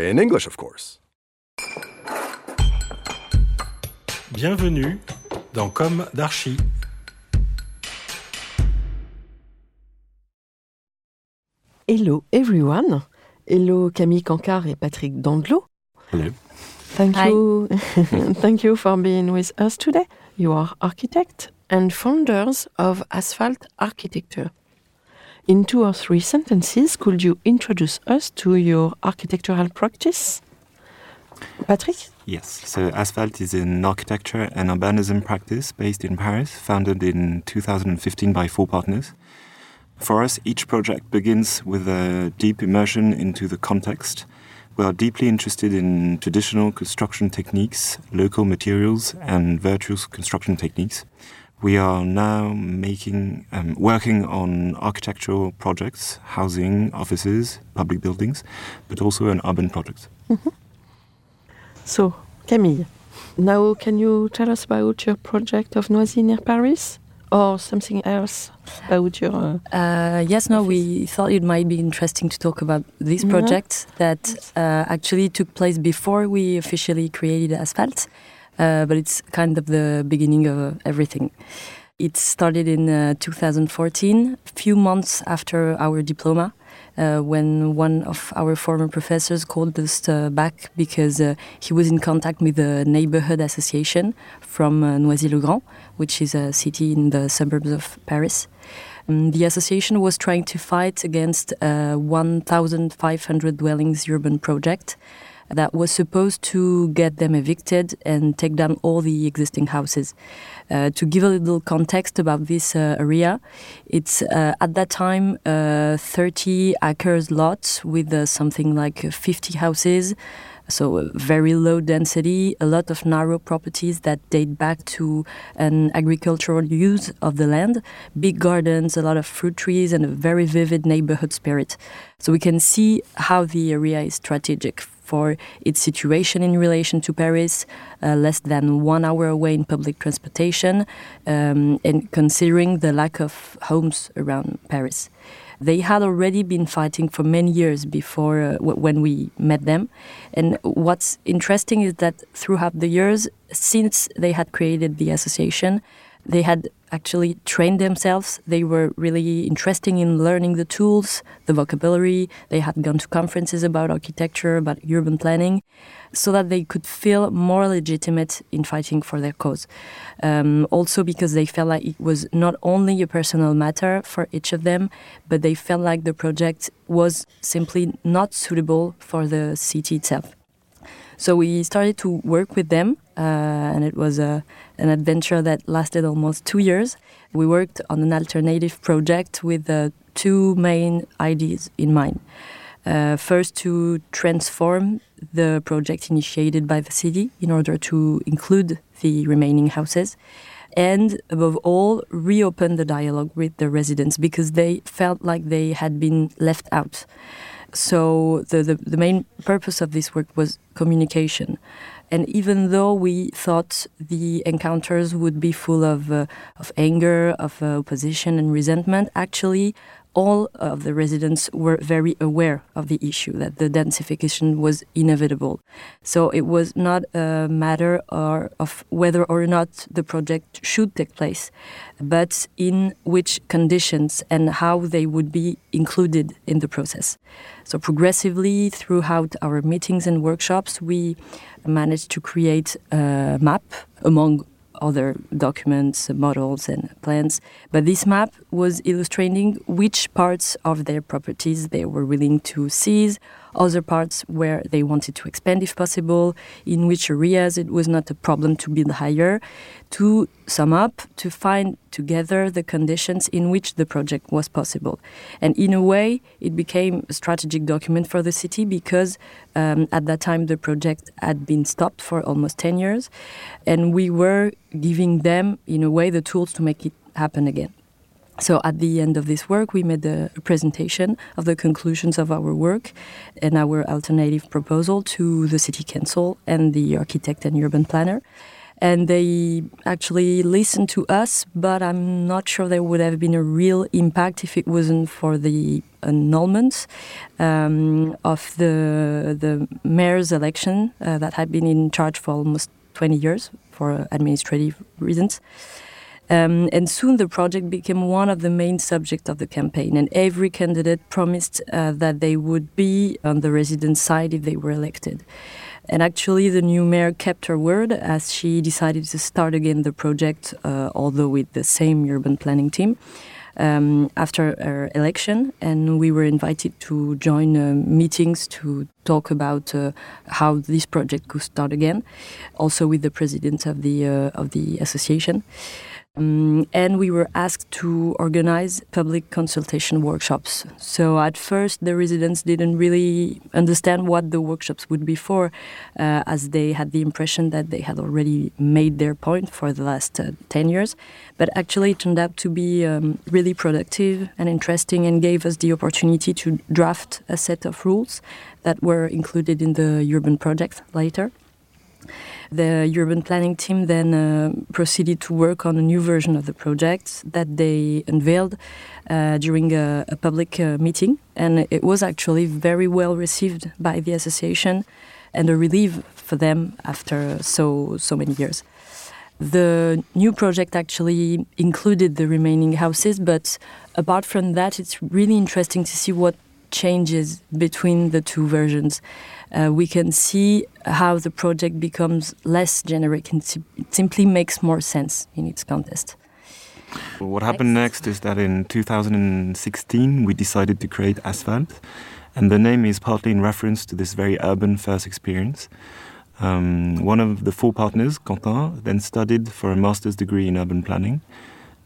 In English, of course. Bienvenue dans Comme d'Archi. Hello everyone. Hello Camille Cancard et Patrick Dandelot. Hello. Thank Hi. you. Thank you for being with us today. You are architect and founders of Asphalt Architecture. In two or three sentences, could you introduce us to your architectural practice? Patrick? Yes, so Asphalt is an architecture and urbanism practice based in Paris, founded in 2015 by four partners. For us, each project begins with a deep immersion into the context. We are deeply interested in traditional construction techniques, local materials, and virtuous construction techniques. We are now making, um, working on architectural projects, housing, offices, public buildings, but also on urban projects. So, Camille, now can you tell us about your project of Noisy near Paris? Or something else about your. Uh, Uh, yes, no, we thought it might be interesting to talk about this Yeah. project that uh, actually took place before we officially created Asphalt, uh, but it's kind of the beginning of uh, everything. It started in uh, 2014, a few months after our diploma, uh, when one of our former professors called us uh, back because uh, he was in contact with the neighborhood association from uh, Noisy-le-Grand, which is a city in the suburbs of Paris. Um, the association was trying to fight against a 1,500 dwellings urban project that was supposed to get them evicted and take down all the existing houses. Uh, to give a little context about this uh, area, it's uh, at that time uh, 30 acres lots with uh, something like 50 houses. So uh, very low density, a lot of narrow properties that date back to an agricultural use of the land, big gardens, a lot of fruit trees, and a very vivid neighborhood spirit. So we can see how the area is strategic for its situation in relation to Paris, uh, less than one hour away in public transportation, um, and considering the lack of homes around Paris. They had already been fighting for many years before uh, when we met them. And what's interesting is that throughout the years, since they had created the association, they had actually trained themselves. They were really interested in learning the tools, the vocabulary. They had gone to conferences about architecture, about urban planning, so that they could feel more legitimate in fighting for their cause. Um, also, because they felt like it was not only a personal matter for each of them, but they felt like the project was simply not suitable for the city itself. So we started to work with them, uh, and it was a, an adventure that lasted almost two years. We worked on an alternative project with uh, two main ideas in mind. Uh, first, to transform the project initiated by the city in order to include the remaining houses. And above all, reopen the dialogue with the residents because they felt like they had been left out. So the, the, the main purpose of this work was communication. And even though we thought the encounters would be full of, uh, of anger, of uh, opposition and resentment, actually, all of the residents were very aware of the issue that the densification was inevitable. So it was not a matter or of whether or not the project should take place, but in which conditions and how they would be included in the process. So progressively throughout our meetings and workshops, we managed to create a map among other documents, models, and plans. But this map was illustrating which parts of their properties they were willing to seize other parts where they wanted to expand if possible, in which areas it was not a problem to build higher, to sum up, to find together the conditions in which the project was possible. And in a way, it became a strategic document for the city because um, at that time the project had been stopped for almost 10 years, and we were giving them, in a way, the tools to make it happen again. So at the end of this work, we made a presentation of the conclusions of our work and our alternative proposal to the city council and the architect and urban planner. And they actually listened to us, but I'm not sure there would have been a real impact if it wasn't for the annulment um, of the the mayor's election uh, that had been in charge for almost 20 years for administrative reasons. Um, and soon the project became one of the main subjects of the campaign, and every candidate promised uh, that they would be on the resident side if they were elected. And actually, the new mayor kept her word as she decided to start again the project, uh, although with the same urban planning team. Um, after her election, and we were invited to join uh, meetings to talk about uh, how this project could start again, also with the president of the uh, of the association. Um, and we were asked to organize public consultation workshops. So at first, the residents didn't really understand what the workshops would be for, uh, as they had the impression that they had already made their point for the last uh, 10 years. But actually, it turned out to be um, really productive and interesting and gave us the opportunity to draft a set of rules that were included in the urban project later. The urban planning team then uh, proceeded to work on a new version of the project that they unveiled uh, during a, a public uh, meeting, and it was actually very well received by the association and a relief for them after so so many years. The new project actually included the remaining houses, but apart from that, it's really interesting to see what changes between the two versions uh, we can see how the project becomes less generic and it simply makes more sense in its context. What happened next is that in 2016 we decided to create Asphalt, and the name is partly in reference to this very urban first experience. Um, one of the four partners, Quentin, then studied for a master's degree in urban planning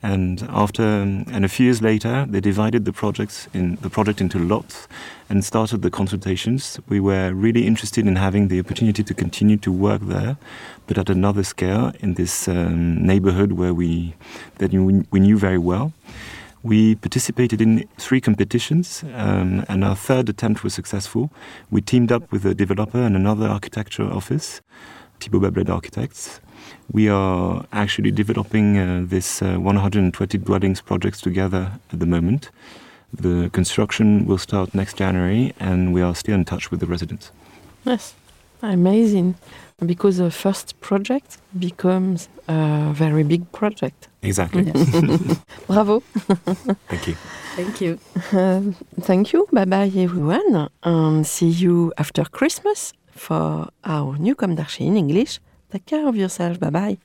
and after and a few years later, they divided the projects in the project into lots and started the consultations. We were really interested in having the opportunity to continue to work there, but at another scale in this um, neighborhood where we that we knew very well. We participated in three competitions, um, and our third attempt was successful. We teamed up with a developer and another architecture office, Thibaut Bablet Architects, we are actually developing uh, this uh, 120 dwellings projects together at the moment. The construction will start next January, and we are still in touch with the residents. Yes, amazing. Because the first project becomes a very big project. Exactly. Yes. Bravo. thank you. Thank you. Uh, thank you. Bye bye, everyone. And see you after Christmas for our new Comme in English. Take care of yourself. Bye bye.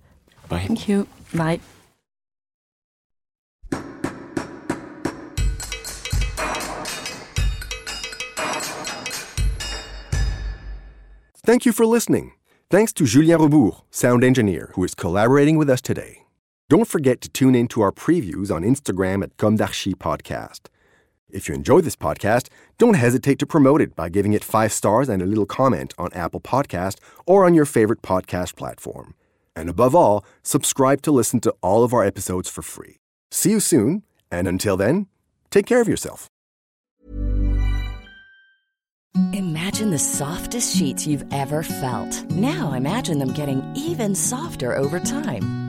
Bye. Thank you. Bye. Thank you for listening. Thanks to Julien Rebours, sound engineer, who is collaborating with us today. Don't forget to tune in to our previews on Instagram at Comme d'Archi Podcast. If you enjoy this podcast, don't hesitate to promote it by giving it five stars and a little comment on Apple Podcast or on your favorite podcast platform. And above all, subscribe to listen to all of our episodes for free. See you soon, and until then, take care of yourself. Imagine the softest sheets you've ever felt. Now imagine them getting even softer over time.